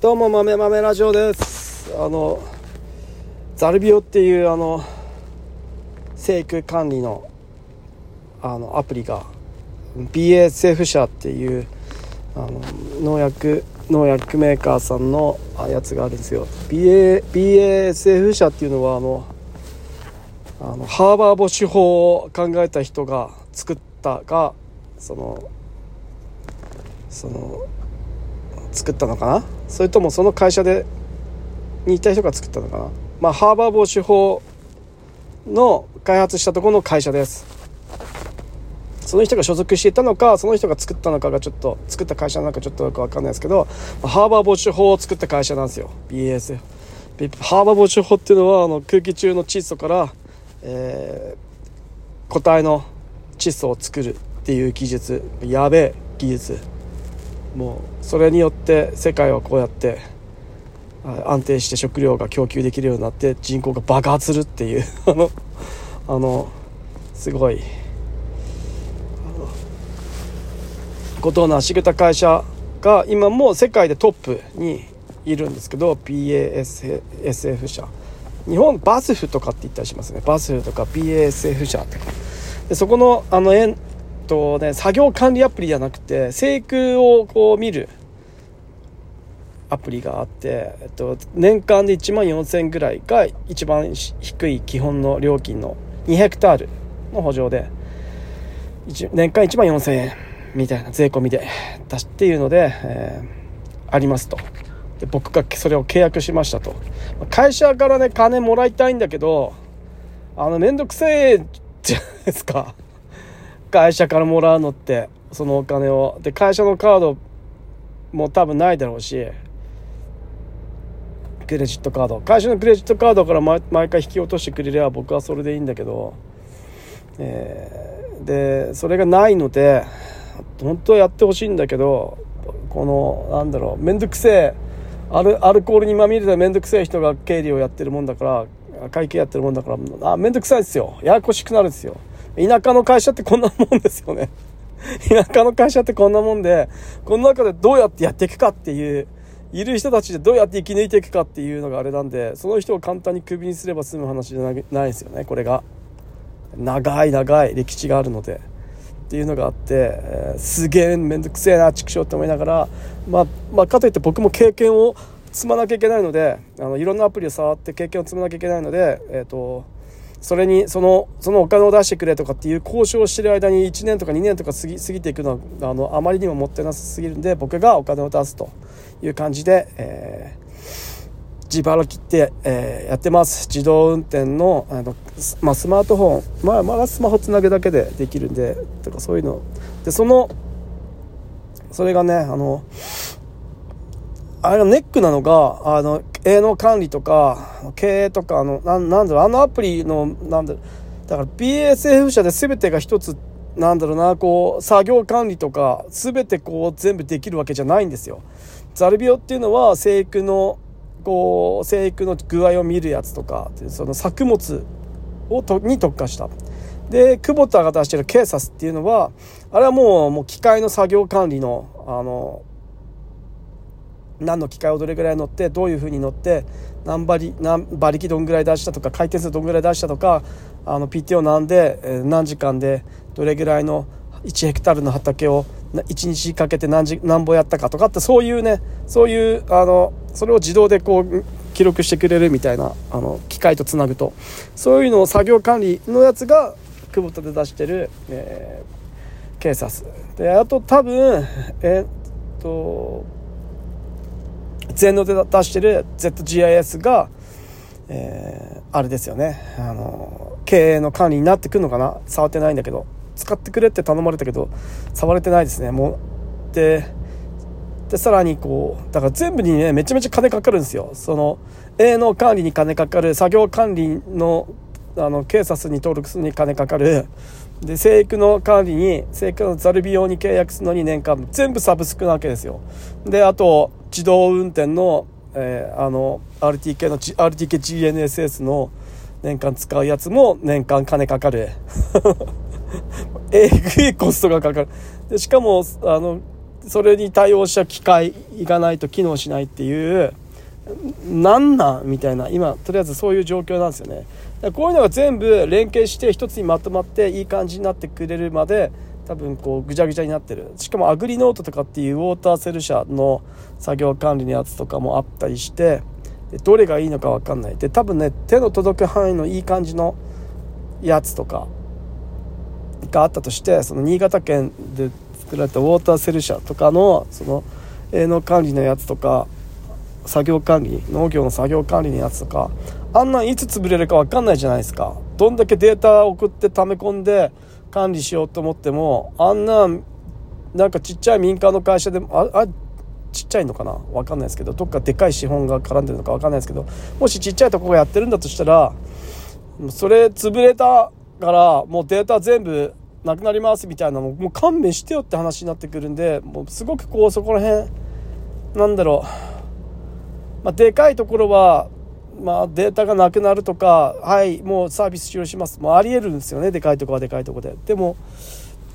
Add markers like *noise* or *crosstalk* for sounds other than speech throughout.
どうも豆豆ラジオです。あのザルビオっていうあの生育管理のあのアプリが BASF 社っていうあの農薬農薬メーカーさんのやつがあるんですよ。BA BASF 社っていうのはあのあのハーバーボシュ法を考えた人が作ったがそのその作ったのかな？それともその会社でにいた人が作ったのかな？まあハーバー防止法の開発したところの会社です。その人が所属していたのかその人が作ったのかがちょっと作った会社なのかちょっとよく分かんないですけどハーバー防止法を作った会社なんですよ。BAS ハーバー防止法っていうのはあの空気中の窒素から、えー、固体の窒素を作るっていう技術。やべえ技術。もうそれによって世界はこうやって安定して食料が供給できるようになって人口が爆発するっていう *laughs* あのあのすごいことを成し遂げた会社が今も世界でトップにいるんですけど BASF 社。日本バスフとかって言ったりしますね。バスフとか BASF 社とか。でそこのあのとね、作業管理アプリじゃなくて、生育をこう見るアプリがあって、えっと、年間で1万4000円ぐらいが一番低い基本の料金の2ヘクタールの補助で、年間1万4000円みたいな税込みで出していうので、えー、ありますと。で僕がそれを契約しましたと。会社からね、金もらいたいんだけど、あの、めんどくせえじゃないですか。会社からもらうのってそのお金を。で会社のカードも多分ないだろうしクレジットカード。会社のクレジットカードから毎回引き落としてくれれば僕はそれでいいんだけど、えー、でそれがないので本当はやってほしいんだけどこのなんだろう面倒くせえアルアルコールにまみれた面倒くせえ人が経理をやってるもんだから会計やってるもんだからあ面倒くさいですよ。ややこしくなるんですよ。田舎の会社ってこんなもんですよね。*laughs* 田舎の会社ってこんなもんで、この中でどうやってやっていくかっていう、いる人たちでどうやって生き抜いていくかっていうのがあれなんで、その人を簡単にクビにすれば済む話じゃないですよね、これが。長い長い歴史があるので。っていうのがあって、えー、すげえ面倒くせえな、畜生って思いながら、まあ、まあ、かといって僕も経験を積まなきゃいけないので、あの、いろんなアプリを触って経験を積まなきゃいけないので、えっ、ー、と、それにそのそのお金を出してくれとかっていう交渉をしてる間に1年とか2年とか過ぎ過ぎていくのはあのあまりにももったいなさすぎるんで僕がお金を出すという感じで、えー、自腹切って、えー、やってます。自動運転のあの、まあ、スマートフォン、まあ、まだスマホつなぐだけでできるんでとかそういうの。でそのそれがねあのあれがネックなのが、あの、営農管理とか、経営とか、あの、ななんだろう、あのアプリの、なんだろう、だから BSF 社で全てが一つ、なんだろうな、こう、作業管理とか、全てこう、全部できるわけじゃないんですよ。ザルビオっていうのは、生育の、こう、生育の具合を見るやつとか、その作物をとに特化した。で、久保田が出してるケーサスっていうのは、あれはもう、もう機械の作業管理の、あの、何の機械をどれぐらい乗ってどういうふうに乗って何馬力何馬力どんぐらい出したとか回転数どんぐらい出したとかあの PT を何で、何時間でどれぐらいの1ヘクタールの畑を1日かけて何時何本やったかとかってそういうねそういうあのそれを自動でこう記録してくれるみたいなあの機械とつなぐと。そういうのを作業管理のやつが久保田で出してる、えー、ケーサスであと多分えー、っと全能で出してる ZGIS が、えー、あれですよね。あの経営の管理になってくるのかな？触ってないんだけど。使ってくれって頼まれたけど触れてないですね。もうででさらにこうだから全部にねめちゃめちゃ金かかるんですよ。その営農管理に金かかる作業管理のあの警察に登録するに金かかるで生育の管理に生育のザルビ用に契約するのに年間全部サブスクなわけですよ。であと自動運転の,、えー、あの RTK の RTKGNSS の年間使うやつも年間金かかる。*laughs* えぐいコストがかかる。でしかもあのそれに対応した機械がないと機能しないっていうなんなんみたいな今とりあえずそういう状況なんですよね。こういうのが全部連携して一つにまとまっていい感じになってくれるまで多分こうぐちゃぐちゃになってる。しかもアグリノートとかっていうウォーターセル社の作業管理のやつとかもあったりしてどれがいいのか分かんない。で多分ね手の届く範囲のいい感じのやつとかがあったとしてその新潟県で作られたウォーターセル社とかのその営農管理のやつとか作業管理農業の作業管理のやつとかあんなんいつ潰れるか分かんないじゃないですか。どんだけデータ送って溜め込んで管理しようと思ってもあんななんかちっちゃい民間の会社でもああちっちゃいのかな？分かんないですけどどっかでかい資本が絡んでるのか分かんないですけどもしちっちゃいとこがやってるんだとしたらそれ潰れたからもうデータ全部なくなりますみたいなのもう勘弁してよって話になってくるんでもうすごくこうそこら辺なんだろう、まあ、でかいところは、まあ、データがなくなるとかはいもうサービス終了します。もうありえるんですよね。でかいとこはでかいとこで。でも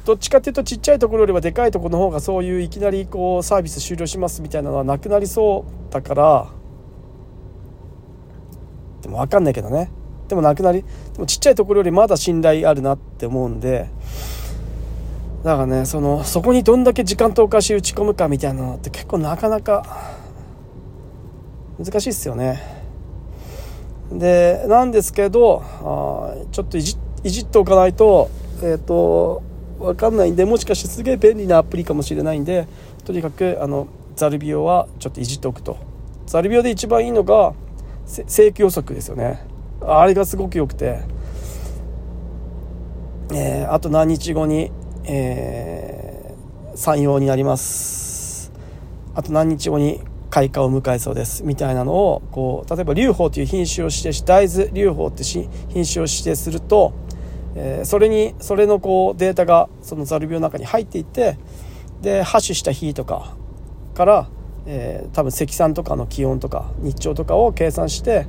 どっちかっていうとちっちゃいところよりはでかいとこの方がそういういきなりこうサービス終了しますみたいなのはなくなりそうだからでも分かんないけどね。でもなくなりでもちっちゃいところよりまだ信頼あるなって思うんでだからねそのそこにどんだけ時間投下し打ち込むかみたいなのって結構なかなか難しいっすよね。でなんですけどあちょっといじいじっておかないとえっ、ー、と分かんないんでもしかしてすげえ便利なアプリかもしれないんでとにかくあのザルビオはちょっといじっておくと。ザルビオで一番いいのが正規予測ですよね。あれがすごく良くて、えー、あと何日後に、えー、山陽になります。あと何日後に開花を迎えそうです。みたいなのをこう例えば劉邦という品種を指定し大豆劉邦って品種を指定すると、えー、それにそれのこうデータがそのザル病の中に入っていってでハッシュした日とかから、えー、多分積算とかの気温とか日照とかを計算して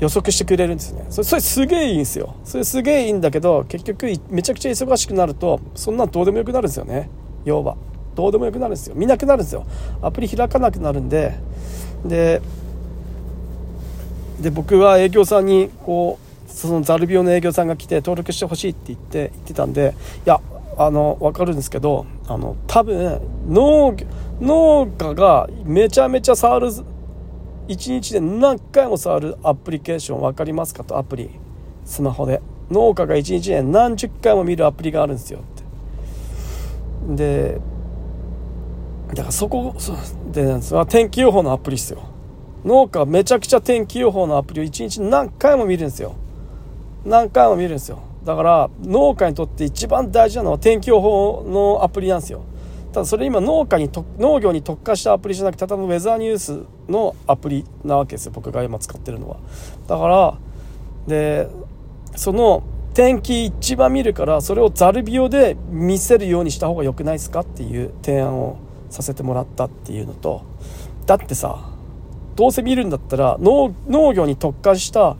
予測してくれるんですね。それそれすげえいいんですよ。それすげえいいんだけど結局めちゃくちゃ忙しくなるとそんなんどうでもよくなるんですよね。要は。どうでもよくなるんですよ。見なくなるんですよ。アプリ開かなくなるんで。でで僕は営業さんにこうそのザルビオの営業さんが来て登録してほしいって言って言ってたんでいやあの分かるんですけどあの多分農農家がめちゃめちゃ触る1日で何回も触るアプリケーション分かりますかとアプリ。スマホで。農家が1日で何十回も見るアプリがあるんですよって。でだからそこでなんです天気予報のアプリですよ。農家はめちゃくちゃ天気予報のアプリを1日何回も見るんですよ。何回も見るんですよ。だから農家にとって一番大事なのは天気予報のアプリなんですよ。ただそれ今農家に農業に特化したアプリじゃなくてただのウェザーニュースのアプリなわけですよ。僕が今使ってるのは。だからでその天気一番見るからそれをザルビオで見せるようにした方が良くないですかっていう提案をさせてもらったっていうのとだってさどうせ見るんだったら農業に特化した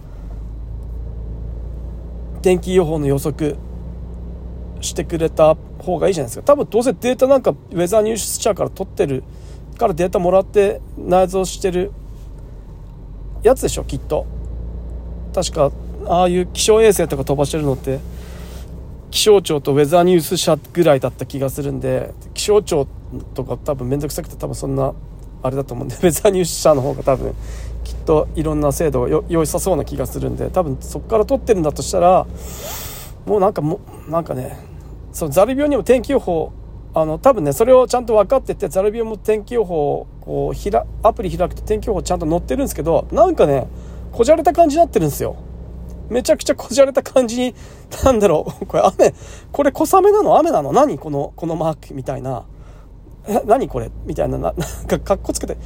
天気予報の予測してくれた方がいいじゃないですか。多分どうせデータなんかウェザーニュース社から取ってるからデータもらって内蔵してるやつでしょきっと。確かああいう気象衛星とか飛ばしてるのって気象庁とウェザーニュース社ぐらいだった気がするんで気象庁とか多分面倒くさくて多分そんなあれだと思うんで *laughs* ウェザーニュース社の方が多分きっといろんな制度が良さそうな気がするんで多分そこから取ってるんだとしたらもうなんかもなんかねそのザル病にも天気予報あの多分ねそれをちゃんと分かっててザル病も天気予報こうひらアプリ開くと天気予報ちゃんと載ってるんですけどなんかねこじゃれた感じになってるんですよ。めちゃくちゃこじゃれた感じになんだろう。*laughs* これ雨。これ小雨なの？雨なの？何？このこのマークみたいな。え何これ？みたいな。な *laughs* なんかかっこつけて。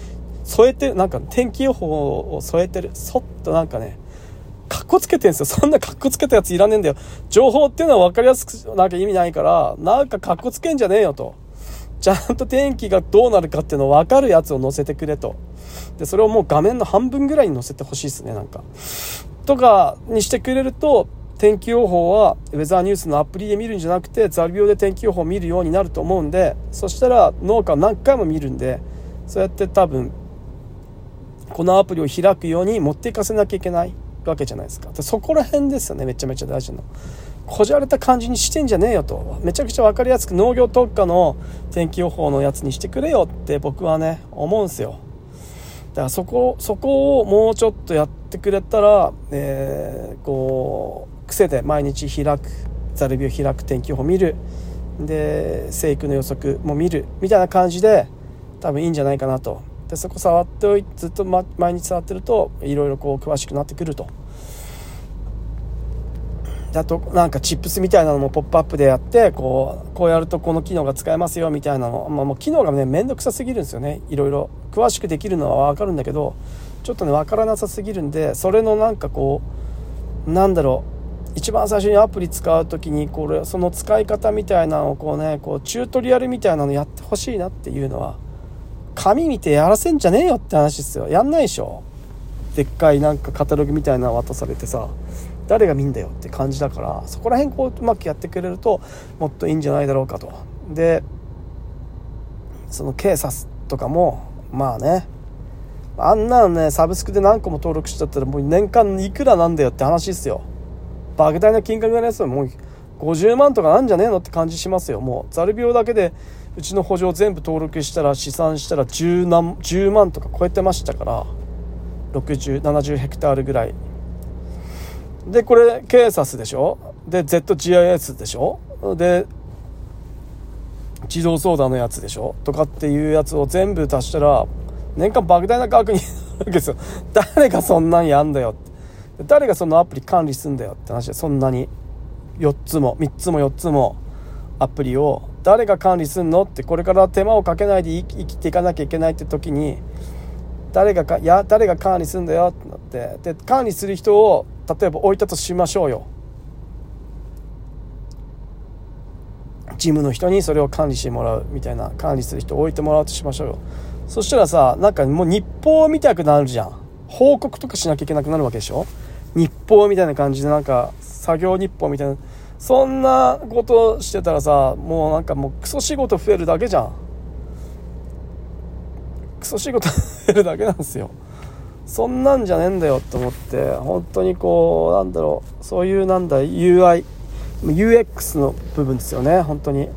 添えてる。なんか天気予報を添えてる。そっとなんかねかっこつけてんすよ。そんな *laughs* かっこつけたやついらねえんだよ。情報っていうのは分かりやすくなきゃ意味ないから、なんかかっこつけんじゃねえよと。ちゃんと天気がどうなるかっていうの分かるやつを載せてくれと。で、それをもう画面の半分ぐらいに載せてほしいですね、なんか。とかにしてくれると、天気予報はウェザーニュースのアプリで見るんじゃなくてザル病で天気予報を見るようになると思うんでそしたら農家何回も見るんでそうやって多分このアプリを開くように持っていかせなきゃいけないわけじゃないですか。でそこら辺ですよねめちゃめちゃ大事なの。こじゃれた感じにしてんじゃねえよと。めちゃくちゃ分かりやすく農業特化の天気予報のやつにしてくれよって僕はね思うんすよ。だからそこそこをもうちょっとやってくれたら、えー、こう癖で毎日開くザルビを開く天気予報見る。で生育の予測も見るみたいな感じで多分いいんじゃないかなと。でそこ触っておいてずっと、ま、毎日触ってるといろいろこう詳しくなってくると。だとなんかチップスみたいなのもポップアップでやってこうこうやるとこの機能が使えますよみたいなの、まあ、もう機能がね面倒くさすぎるんですよね。いろいろ詳しくできるのは分かるんだけどちょっとね分からなさすぎるんでそれのなんかこうなんだろう一番最初にアプリ使う時にこれその使い方みたいなのをこうねこうチュートリアルみたいなのやってほしいなっていうのは紙見てやらせんじゃねえよって話ですよ。やんないでしょ。でっかいなんかカタログみたいなの渡されてさ誰が見んだよって感じだからそこら辺こううまくやってくれるともっといいんじゃないだろうかと。でその警察とかもまあね。あんなのねサブスクで何個も登録しちゃったらもう年間いくらなんだよって話ですよ。莫大な金額のやつはもう50万とかなんじゃねえのって感じしますよ。もうザル病だけでうちの補助全部登録したら試算したら 10, 何10万とか超えてましたから。6070ヘクタールぐらい。でこれケーサスでしょ？で ZGIS でしょ？で自動相談のやつでしょ？とかっていうやつを全部足したら年間莫大な額に *laughs* なるわけですよ。誰がそんなんやんだよ。って誰がそのアプリ管理すんだよって話。でそんなに。4つも3つも4つもアプリを誰が管理すんのってこれから手間をかけないで生きていかなきゃいけないって時に誰がかいや誰が管理すんだよってなってで管理する人を例えば置いたとしましょうよ。チームの人にそれを管理してもらうみたいな管理する人を置いてもらうとしましょうよ。そしたらさなんかもう日報みたくなるじゃん。報告とかしなきゃいけなくなるわけでしょ？日報みたいな感じでなんか作業日報みたいな。そんなことしてたらさもうなんかもうクソ仕事増えるだけじゃん。クソ仕事増えるだけなんですよ。そんなんじゃねえんだよと思って本当にこうなんだろう。そういうなんだ UI UX の部分ですよね本当に。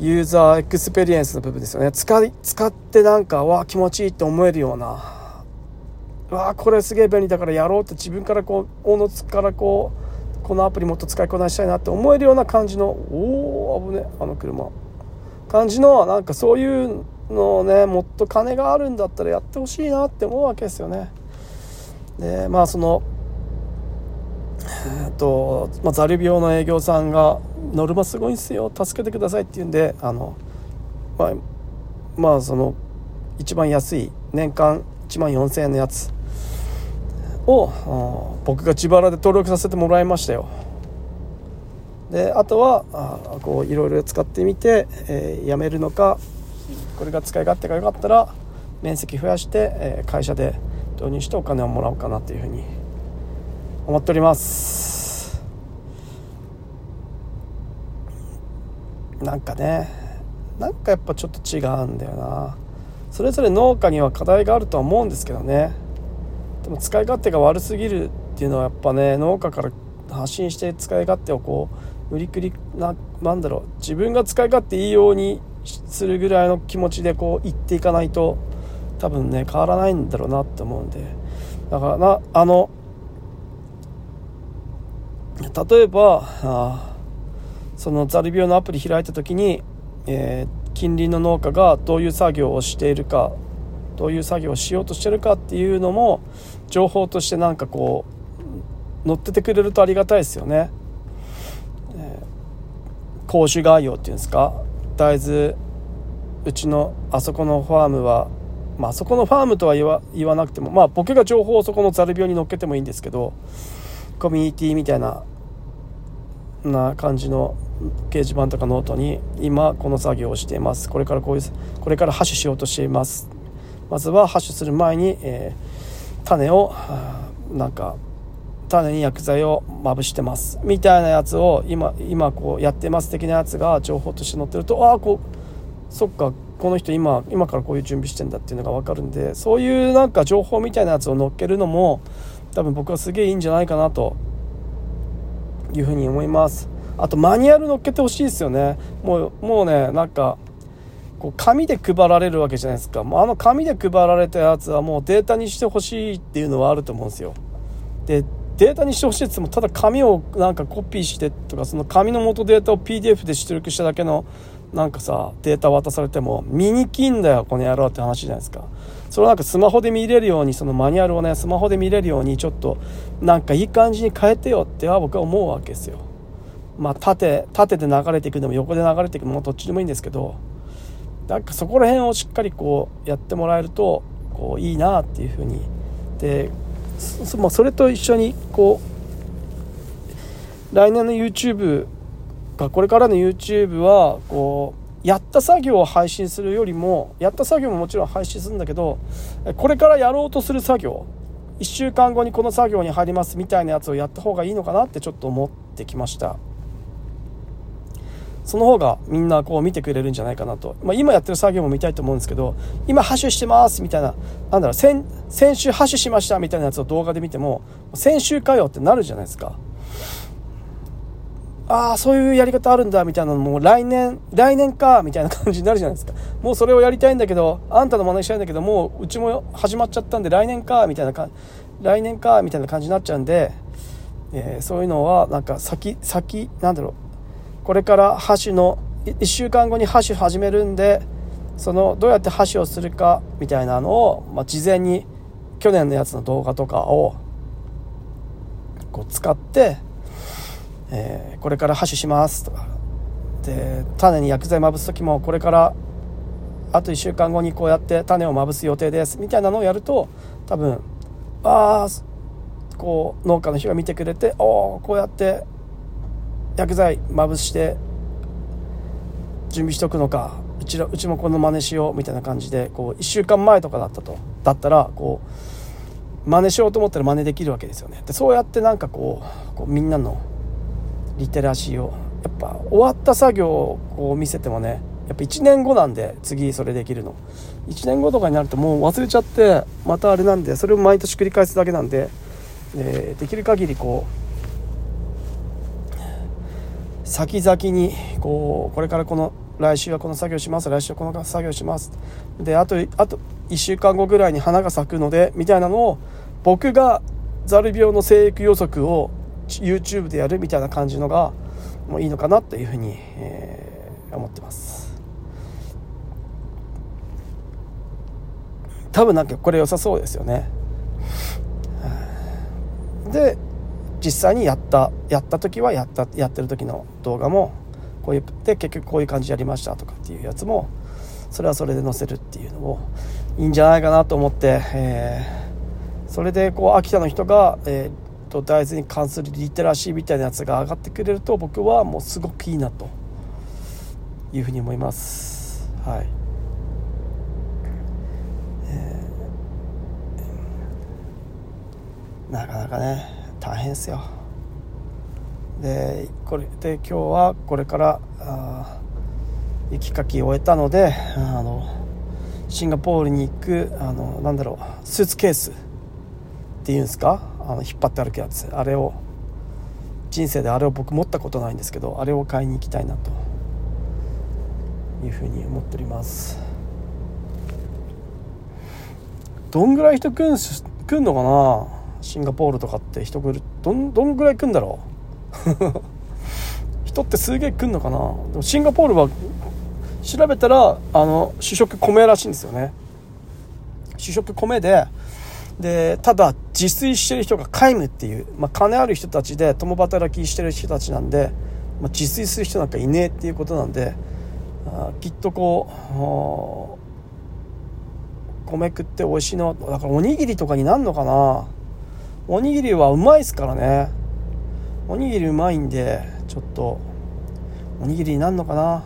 user experience の部分ですよね。使い使ってなんかわ気持ちいいって思えるような。わこれすげえ便利だからやろうって自分からこう大のつからこうこのアプリもっと使いこなしたいなって思えるような感じのおお危ねあの車。感じのなんかそういうのをねもっと金があるんだったらやってほしいなって思うわけですよね。でまあそのえっと、まあ、ザル病の営業さんが「ノルマすごいんすよ助けてください」って言うんであの、まあ、まあその一番安い年間1万4000円のやつを僕が自腹で登録させてもらいましたよ。であとはあこういろいろ使ってみて、えー、やめるのかこれが使い勝手が良かったら面積増やして、えー、会社で導入してお金をもらおうかなというふうに思っております。なんかねなんかやっぱちょっと違うんだよな。それぞれ農家には課題があるとは思うんですけどね。でも使い勝手が悪すぎるっていうのはやっぱね農家から発信して使い勝手をこう無理くりななんだろう。自分が使い勝手いいようにするぐらいの気持ちでこう言っていかないと多分ね変わらないんだろうなって思うんで。だからなあの例えばあそのザル病のアプリ開いた時に、えー、近隣の農家がどういう作業をしているかどういう作業をしようとしてるかっていうのも情報としてなんかこう載っててくれるとありがたいですよね。えー、講習概要っていうんですか大豆うちのあそこのファームは、まあそこのファームとは言わ言わなくてもまあ僕が情報をそこのザルビオに乗っけてもいいんですけどコミュニティみたいなな感じの掲示板とかノートに今この作業をしています。これからこういうこれからハッシュしようとしています。まずはハッシュする前に、えー、種をなんか種に薬剤をまぶしてます。みたいなやつを今今こうやってます的なやつが情報として載ってるとああこうそっかこの人今今からこういう準備してんだっていうのが分かるんでそういうなんか情報みたいなやつを載っけるのも多分僕はすげえいいんじゃないかなというふうに思います。あとマニュアル載っけてほしいですよね。もうもうねなんかこう紙で配られるわけじゃないですか。もうあの紙で配られたやつはもうデータにしてほしいっていうのはあると思うんですよ。でデータにしてほしいって言ってもただ紙をなんかコピーしてとかその紙の元データを PDF で出力しただけのなんかさデータ渡されても見にきんだよこの野郎って話じゃないですか。それをなんかスマホで見れるようにそのマニュアルをねスマホで見れるようにちょっとなんかいい感じに変えてよっては僕は思うわけですよ。まあ縦縦で流れていくでも横で流れていくのもどっちでもいいんですけどなんかそこら辺をしっかりこうやってもらえるとこういいなっていうふうに。でそ,、まあ、それと一緒にこう来年の YouTube がこれからの YouTube はこうやった作業を配信するよりもやった作業ももちろん配信するんだけどこれからやろうとする作業1週間後にこの作業に入りますみたいなやつをやった方がいいのかなってちょっと思ってきました。その方がみんなこう見てくれるんじゃないかなと、まあ、今やってる作業も見たいと思うんですけど今ハッシュしてますみたいななんだろう先週ハッシュしましたみたいなやつを動画で見ても先週かよってなるじゃないですか。ああそういうやり方あるんだみたいなのも来年来年かみたいな感じになるじゃないですか。もうそれをやりたいんだけどあんたの真似したいんだけどもううちも始まっちゃったんで来年かみたいなか来年かみたいな感じになっちゃうんで、えー、そういうのはなんか先先なんだろう。これから箸の1週間後に箸始めるんでそのどうやって箸をするかみたいなのを、まあ、事前に去年のやつの動画とかをこう使ってえー、これから箸しますとかで種に薬剤まぶす時もこれからあと1週間後にこうやって種をまぶす予定ですみたいなのをやると多分ああこう農家の人が見てくれておおこうやって薬剤まぶして準備しとくのかうちらうちもこの真似しようみたいな感じでこう1週間前とかだったとだったらこう真似しようと思ったら真似できるわけですよね。でそうやってなんかこうこうみんなのリテラシーを。やっぱ終わった作業をこう見せてもねやっぱ1年後なんで次それできるの。1年後とかになるともう忘れちゃってまたあれなんでそれを毎年繰り返すだけなんで、えー、できる限りこう先々にこうこれからこの来週はこの作業します来週はこの作業します。であとあと1週間後ぐらいに花が咲くのでみたいなのを僕がザル病の生育予測を YouTube でやるみたいな感じのがもういいのかなというふうに、えー、思ってます。多分なんかこれ良さそうですよね。で実際にやったやった時はやったやってる時の動画もこういうで結局こういう感じやりましたとかっていうやつもそれはそれで載せるっていうのもいいんじゃないかなと思って、えー、それでこう秋田の人が、えーと大豆に関するリテラシーみたいなやつが上がってくれると僕はもうすごくいいなというふうに思います。はい、えー、なかなかね大変ですよ。でこれで今日はこれからあ雪かき終えたのであのシンガポールに行くあのなんだろうスーツケースっていうんですか？あの引っ張って歩くやつあれを人生であれを僕持ったことないんですけどあれを買いに行きたいなというふうに思っております。どんぐらい人来ん来んのかな？シンガポールとかって人来るどんどんぐらい来んだろう？*laughs* 人ってすげえ来んのかな？でもシンガポールは調べたらあの主食米らしいんですよね。主食米でで、ただ、自炊してる人が皆無っていう、まあ、金ある人たちで共働きしてる人たちなんで、まあ、自炊する人なんかいねえっていうことなんで、あきっとこう、米食って美味しいの、だからおにぎりとかになんのかなおにぎりはうまいっすからね。おにぎりうまいんで、ちょっと、おにぎりになんのかな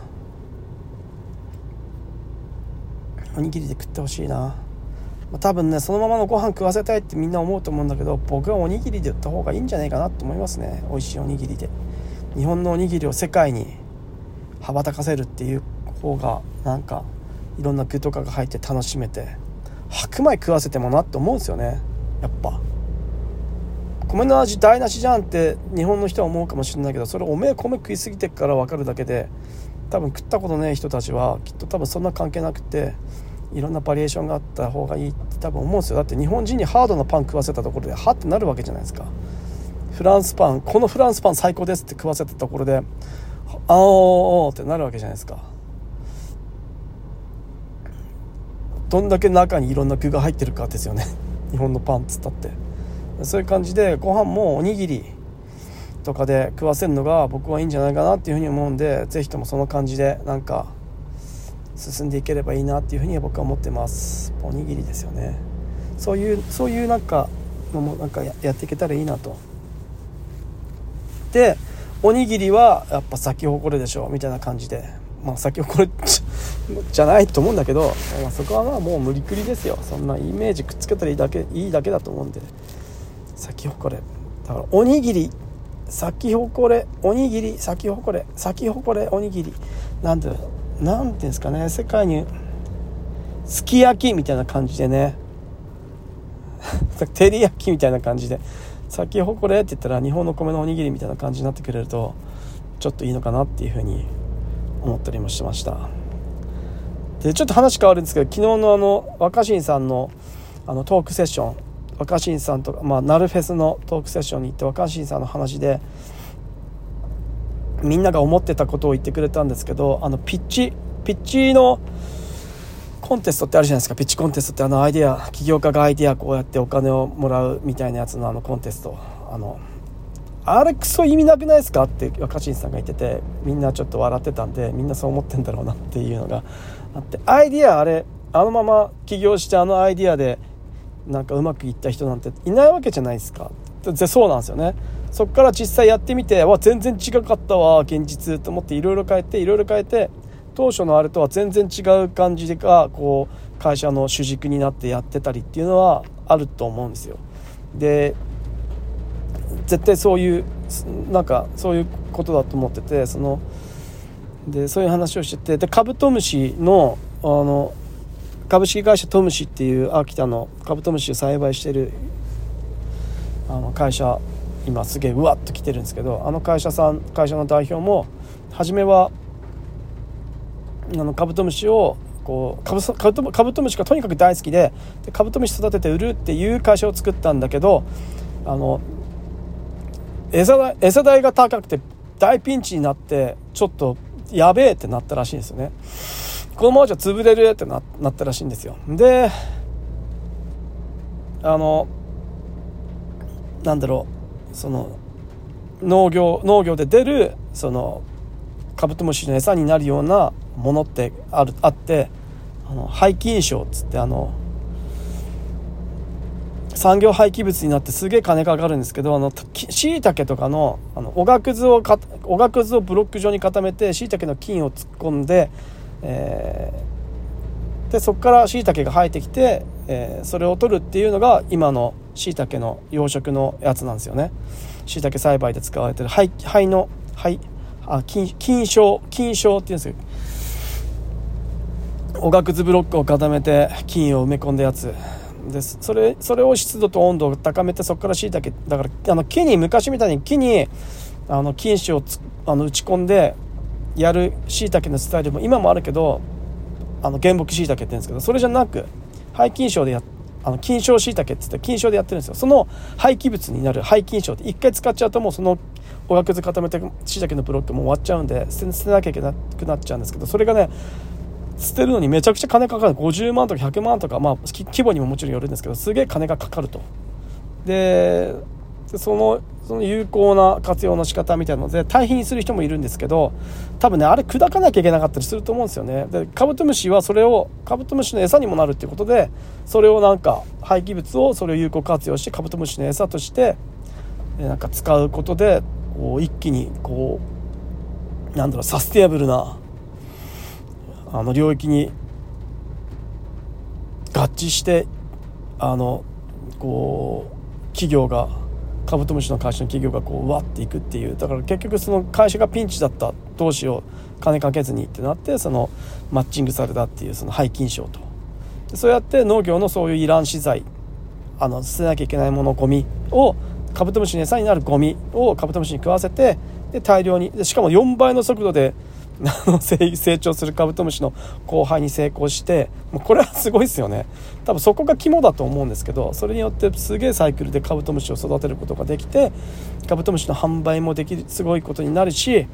おにぎりで食ってほしいな。ま多分ねそのままのご飯食わせたいってみんな思うと思うんだけど僕はおにぎりで売った方がいいんじゃないかなと思いますね。美味しいおにぎりで。日本のおにぎりを世界に羽ばたかせるっていう方がなんかいろんな具とかが入って楽しめて白米食わせてもなって思うんですよね。やっぱ。米の味台無しじゃんって日本の人は思うかもしれないけどそれおめえ米食いすぎてから分かるだけで多分食ったことねえ人たちはきっと多分そんな関係なくていろんなバリエーションがあった方がいいって多分思うんですよ。だって日本人にハードなパン食わせたところではってなるわけじゃないですか。フランスパンこのフランスパン最高ですって食わせたところであおーってなるわけじゃないですか。どんだけ中にいろんな具が入ってるかですよね。*laughs* 日本のパンっつったって。そういう感じでご飯もおにぎりとかで食わせるのが僕はいいんじゃないかなっていうふうに思うんで是非ともその感じでなんか進んでいければいいなっていうふうに僕は思ってます。おにぎりですよね。そういうそういうなんかのもなんかやっていけたらいいなと。でおにぎりはやっぱ咲き誇れでしょみたいな感じで。まあ咲き誇れじゃないと思うんだけど、まあ、そこはまあもう無理くりですよ。そんなイメージくっつけたらいいだけいいだけだと思うんで。咲き誇れ。だからおにぎり咲き誇れ。おにぎり咲き誇れ。咲き誇れ。おにぎり。なんてなんていうんですかね世界にすき焼きみたいな感じでね。*laughs* 照り焼きみたいな感じで。咲き誇れって言ったら日本の米のおにぎりみたいな感じになってくれるとちょっといいのかなっていうふうに思ったりもしてました。でちょっと話変わるんですけど昨日のあの若新さんのあのトークセッション若新さんとか、まあ、ナルフェスのトークセッションに行って若新さんの話でみんなが思ってたことを言ってくれたんですけどあのピッチピッチのコンテストってあるじゃないですか。ピッチコンテストってあのアイデア起業家がアイデアこうやってお金をもらうみたいなやつのあのコンテスト。あのあれクソ意味なくないですかって若新さんが言っててみんなちょっと笑ってたんでみんなそう思ってんだろうなっていうのがあってアイデアあれあのまま起業してあのアイデアでなんかうまくいった人なんていないわけじゃないですか。でそうなんですよね。そこから実際やってみてわ全然違かったわ現実と思っていろいろ変えていろいろ変えて当初のあれとは全然違う感じがこう会社の主軸になってやってたりっていうのはあると思うんですよ。で絶対そういうなんかそういうことだと思っててそのでそういう話をしててでカブトムシのあの株式会社トムシっていう秋田のカブトムシを栽培してるあの会社今すげえうわっと来てるんですけどあの会社さん会社の代表も初めはあのカブトムシをこうカブカブトカブトムシがとにかく大好きででカブトムシ育てて売るっていう会社を作ったんだけどあの餌代餌代が高くて大ピンチになってちょっとやべえってなったらしいんですよね。このままじゃ潰れるってななったらしいんですよ。であのなんだろう。その農業農業で出るそのカブトムシの餌になるようなものってあるあってあの廃棄症っつってあの産業廃棄物になってすげえ金かかるんですけどあのしいたけとかのあのおがくずをかおがくずをブロック状に固めてしいたけの菌を突っ込んで、えー、でそこからしいたけが生えてきて、えー、それを取るっていうのが今のしいたけの養殖のやつなんですよね。しいたけ栽培で使われてる灰灰の灰あ菌菌床菌床っていうんですよ。おがくずブロックを固めて菌を埋め込んだやつ。ですそれそれを湿度と温度を高めてそこからしいたけだからあの木に昔みたいに木にあの菌糸をあの打ち込んでやるしいたけのスタイルも今もあるけどあの原木しいたけって言うんですけどそれじゃなく廃菌床でやあの菌床しいたけって言って菌床でやってるんですよ。その廃棄物になる廃菌床って一回使っちゃうともうそのおがくず固めたしいたけのブロックも終わっちゃうんで捨てなきゃいけなくなっちゃうんですけどそれがね捨てるのにめちゃくちゃ金かかる。50万とか100万とかまあ規模にももちろんよるんですけどすげえ金がかかると。でそのその有効な活用の仕方みたいなので大変にする人もいるんですけど多分ねあれ砕かなきゃいけなかったりすると思うんですよね。でカブトムシはそれをカブトムシの餌にもなるっていうことでそれをなんか廃棄物をそれを有効活用してカブトムシの餌としてなんか使うことでこう一気にこうなんだろうサスティナブルなあの領域に合致してあのこう企業がカブトムシの会社の企業がこうわっていくっていうだから結局その会社がピンチだったどうしよう金かけずにってなってそのマッチングされたっていうその廃金賞とそうやって農業のそういういらん資材あの捨てなきゃいけないものゴミをカブトムシの餌になるゴミをカブトムシに食わせてで大量にでしかも4倍の速度で成長するカブトムシの交配に成功してもうこれはすごいですよね。多分そこが肝だと思うんですけどそれによってすげえサイクルでカブトムシを育てることができてカブトムシの販売もできるすごいことになるし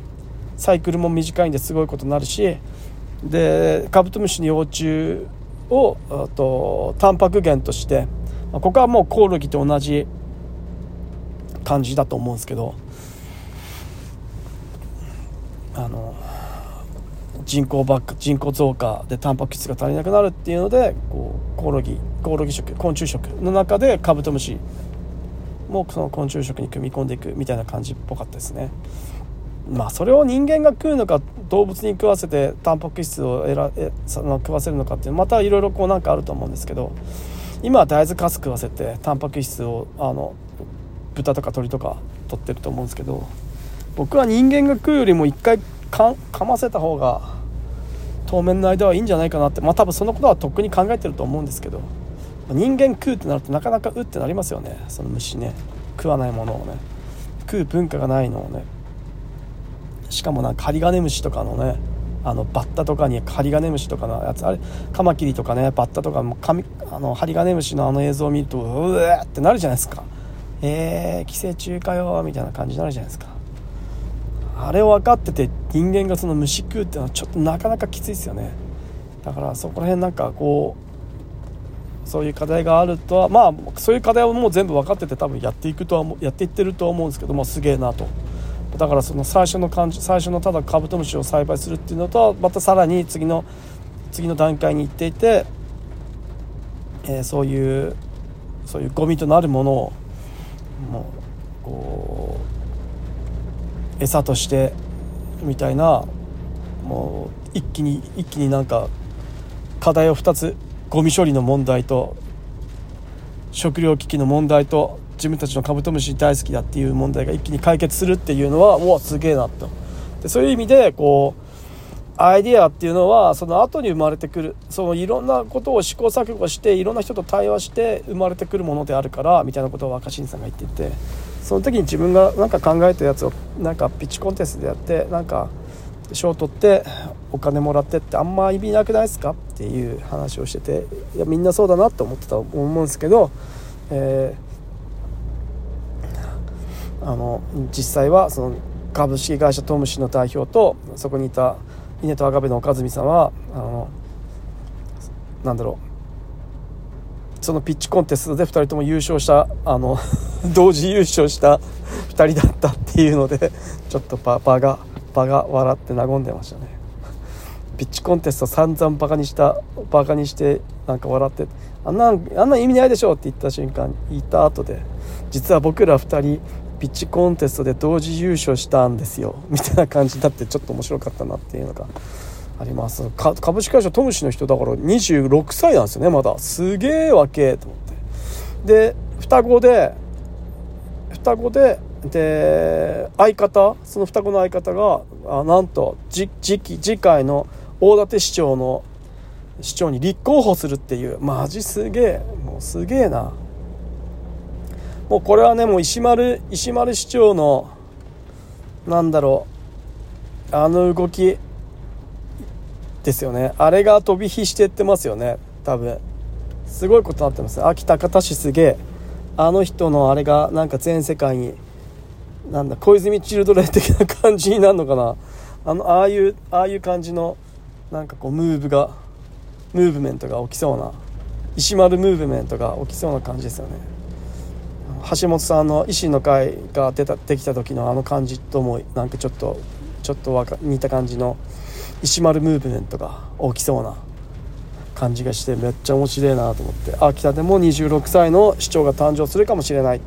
サイクルも短いんですごいことになるしでカブトムシの幼虫をとタンパク源としてここはもうコオロギと同じ感じだと思うんですけどあの人口ばっか人口増加でタンパク質が足りなくなるっていうのでこうコオロギコオロギ食昆虫食の中でカブトムシもその昆虫食に組み込んでいくみたいな感じっぽかったですね。まあそれを人間が食うのか動物に食わせてタンパク質を選えその食わせるのかっていうまたいろいろこうなんかあると思うんですけど今は大豆カス食わせてタンパク質をあの豚とか鳥とか取ってると思うんですけど僕は人間が食うよりも一回か噛ませた方が当面の間はいいんじゃないかなってまあ多分そのことはとっくに考えてると思うんですけど人間食うってなるとなかなかうってなりますよね。その虫ね。食わないものをね。食う文化がないのをね。しかもなんかハリガネムシとかのねあのバッタとかにハリガネムシとかのやつ。あれカマキリとかねバッタとかもかみあのハリガネムシのあの映像を見るとうわってなるじゃないですか。えー、寄生虫かよみたいな感じになるじゃないですか。あれ分かってて人間がその虫食うってうのはちょっとなかなかきついですよね。だからそこら辺なんかこうそういう課題があるとはまあそういう課題をもう全部分かってて多分やっていくとはやっていってるとは思うんですけどもすげえなと。だからその最初の感じ最初のただカブトムシを栽培するっていうのとまたさらに次の次の段階に行っていて、えー、そういうそういうゴミとなるものをもうこう餌としてみたいなもう一気に一気になんか課題を2つゴミ処理の問題と食糧危機の問題と自分たちのカブトムシ大好きだっていう問題が一気に解決するっていうのはもうすげえなと。でそういう意味でこうアイディアっていうのはその後に生まれてくるそのいろんなことを試行錯誤していろんな人と対話して生まれてくるものであるからみたいなことを若新さんが言ってて。その時に自分が何か考えたやつをなんかピッチコンテストでやってなんか賞取ってお金もらってってあんま意味なくないですかっていう話をしてていやみんなそうだなって思ってたと思うんですけど、えーあの実際はその株式会社トムシの代表とそこにいた稲と赤部の岡住さんはあのなんだろうそのピッチコンテストで2人とも優勝したあの *laughs* 同時優勝した2人だったっていうのでちょっと場が場が笑って和んでましたね。ピッチコンテスト散々バカにしたバカにしてなんか笑ってあんなあんな意味ないでしょって言った瞬間言った後で実は僕ら2人ピッチコンテストで同時優勝したんですよみたいな感じになってちょっと面白かったなっていうのがあります。株式会社トムシの人だから26歳なんですよねまだ。すげえわけと思って。で双子で双子でで相方その双子の相方があなんと次次回の大館市長の市長に立候補するっていうマジすげえもうすげえな。もうこれはねもう石丸石丸市長のなんだろうあの動き。ですよね。あれが飛び火してってますよね。多分。すごいことになってます。秋田方市すげえ。あの人のあれがなんか全世界になんだ小泉チルドレン的な感じになるのかな。あのああいうああいう感じのなんかこうムーブがムーブメントが起きそうな。石丸ムーブメントが起きそうな感じですよね。橋本さんの維新の会が出たできた時のあの感じともなんかちょっとちょっと似た感じの石丸ムーブメントが起きそうな感じがしてめっちゃ面白いなと思って。秋田でも26歳の市長が誕生するかもしれない、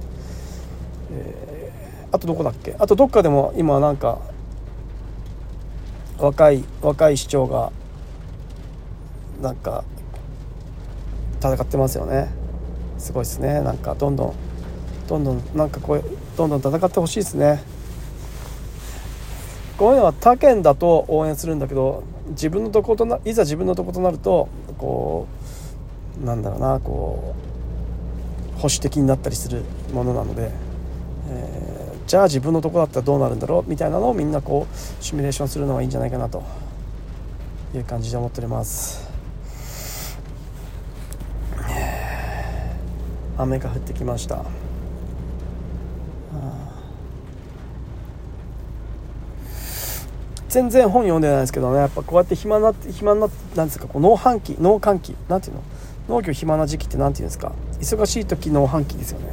えー、あとどこだっけ？あとどっかでも今なんか若い若い市長がなんか戦ってますよね。すごいですね。なんかどんどんどんどんなんかこうどんどん戦ってほしいですね。こういうのは他県だと応援するんだけど自分のとことないざ自分のとことなるとこうなんだろうなこう保守的になったりするものなので、えー、じゃあ自分のとこだったらどうなるんだろうみたいなのをみんなこうシミュレーションするのがいいんじゃないかなという感じで思っております。雨が降ってきました。全然本読んでないですけどね。やっぱこうやって暇なって暇ななんですかこう農繁期農閑期なんていうの？農業暇な時期って何て言うんですか？忙しい時農繁期ですよね。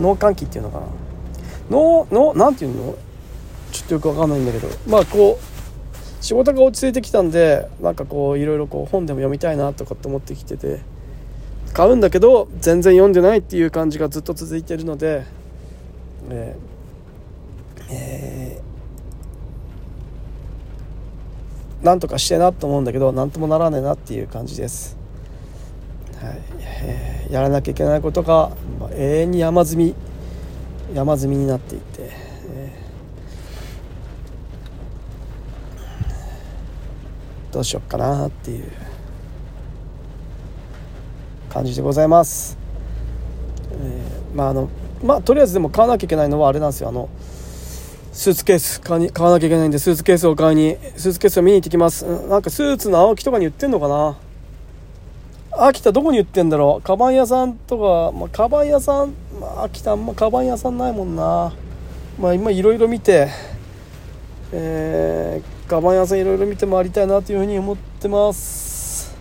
農閑期っていうのかな？農農なんていうの？ちょっとよくわかんないんだけど。まあこう仕事が落ち着いてきたんでなんかこういろいろこう本でも読みたいなとかって思ってきてて買うんだけど全然読んでないっていう感じがずっと続いてるのでえー、えーなんとかしてなと思うんだけど何ともならないなっていう感じです、はい。えー、やらなきゃいけないことが、まあ、永遠に山積み山積みになっていて、えー、どうしよっかなっていう感じでございます、えー、まああのまあとりあえずでも買わなきゃいけないのはあれなんですよ。あのスーツケース買買わなきゃいけないんで、スーツケースを買いに、スーツケースを見に行ってきます。なんかスーツの青木とかに売ってんのかな？秋田どこに売ってんだろう？カバン屋さんとか、まあ、カバン屋さん、まあ、秋田あんまカバン屋さんないもんな。まあ今いろいろ見て、えー、カバン屋さんいろいろ見て回りたいなというふうに思ってます。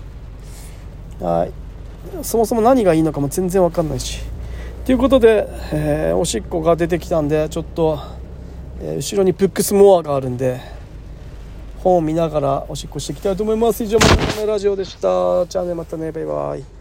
はい。そもそも何がいいのかも全然わかんないし。ということで、えー、おしっこが出てきたんで、ちょっと、え後ろにブックスモアがあるんで本を見ながらおしっこしていきたいと思います。以上またラジオでした。じゃあねまたねバイバイ。